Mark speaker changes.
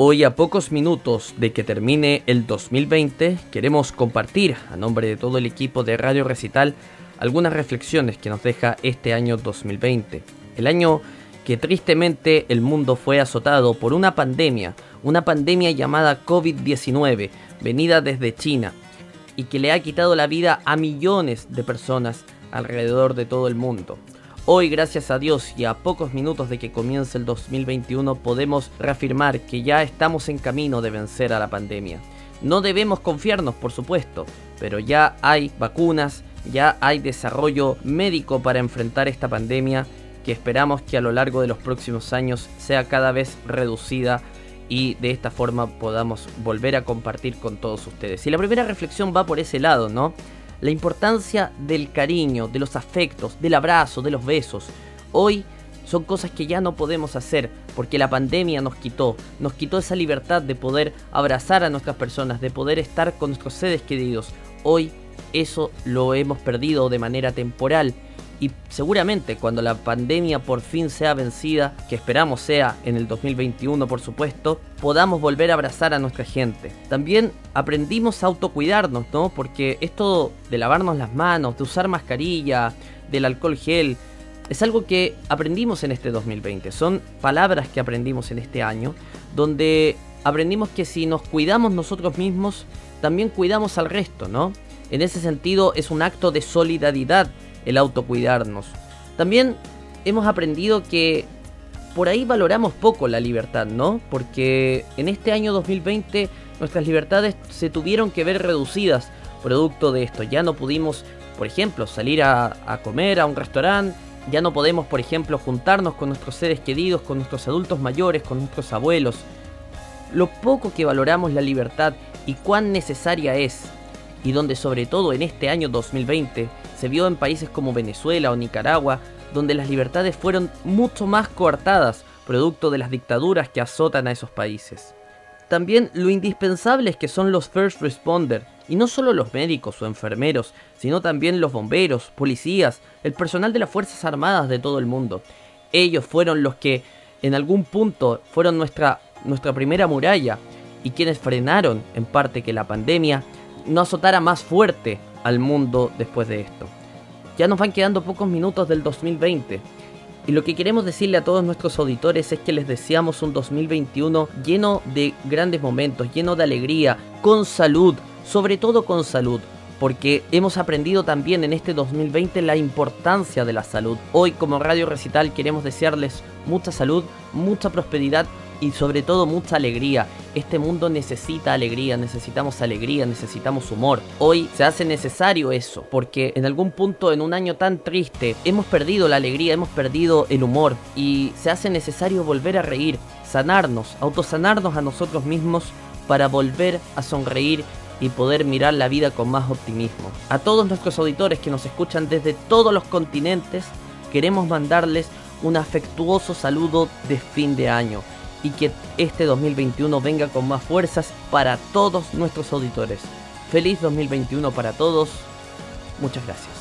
Speaker 1: Hoy a pocos minutos de que termine el 2020, queremos compartir a nombre de todo el equipo de Radio Recital algunas reflexiones que nos deja este año 2020. El año que tristemente el mundo fue azotado por una pandemia, una pandemia llamada COVID-19, venida desde China, y que le ha quitado la vida a millones de personas alrededor de todo el mundo. Hoy, gracias a Dios y a pocos minutos de que comience el 2021, podemos reafirmar que ya estamos en camino de vencer a la pandemia. No debemos confiarnos, por supuesto, pero ya hay vacunas, ya hay desarrollo médico para enfrentar esta pandemia que esperamos que a lo largo de los próximos años sea cada vez reducida y de esta forma podamos volver a compartir con todos ustedes. Y la primera reflexión va por ese lado, ¿no? La importancia del cariño, de los afectos, del abrazo, de los besos. Hoy son cosas que ya no podemos hacer porque la pandemia nos quitó, nos quitó esa libertad de poder abrazar a nuestras personas, de poder estar con nuestros seres queridos. Hoy eso lo hemos perdido de manera temporal y seguramente cuando la pandemia por fin sea vencida, que esperamos sea en el 2021 por supuesto, podamos volver a abrazar a nuestra gente. También aprendimos a autocuidarnos, ¿no? Porque esto de lavarnos las manos, de usar mascarilla, del alcohol gel, es algo que aprendimos en este 2020. Son palabras que aprendimos en este año, donde aprendimos que si nos cuidamos nosotros mismos, también cuidamos al resto, ¿no? En ese sentido es un acto de solidaridad el autocuidarnos. También hemos aprendido que por ahí valoramos poco la libertad, ¿no? Porque en este año 2020 nuestras libertades se tuvieron que ver reducidas producto de esto. Ya no pudimos, por ejemplo, salir a, comer a un restaurante, ya no podemos, por ejemplo, juntarnos con nuestros seres queridos, con nuestros adultos mayores, con nuestros abuelos. Lo poco que valoramos la libertad y cuán necesaria es, y donde sobre todo en este año 2020 se vio en países como Venezuela o Nicaragua, donde las libertades fueron mucho más coartadas, producto de las dictaduras que azotan a esos países. También lo indispensables que son los first responders, y no solo los médicos o enfermeros, sino también los bomberos, policías, el personal de las Fuerzas Armadas de todo el mundo. Ellos fueron los que en algún punto fueron nuestra, nuestra primera muralla y quienes frenaron en parte que la pandemia no azotara más fuerte al mundo después de esto. Ya nos van quedando pocos minutos del 2020 y lo que queremos decirle a todos nuestros auditores es que les deseamos un 2021 lleno de grandes momentos, lleno de alegría, con salud, sobre todo con salud, porque hemos aprendido también en este 2020 la importancia de la salud. Hoy como Radio Recital queremos desearles mucha salud, mucha prosperidad y sobre todo mucha alegría. Este mundo necesita alegría, necesitamos alegría, necesitamos humor. Hoy se hace necesario eso, porque en algún punto en un año tan triste hemos perdido la alegría, hemos perdido el humor y se hace necesario volver a reír, sanarnos, autosanarnos a nosotros mismos para volver a sonreír y poder mirar la vida con más optimismo. A todos nuestros auditores que nos escuchan desde todos los continentes, queremos mandarles un afectuoso saludo de fin de año y que este 2021 venga con más fuerzas para todos nuestros auditores. Feliz 2021 para todos. Muchas gracias.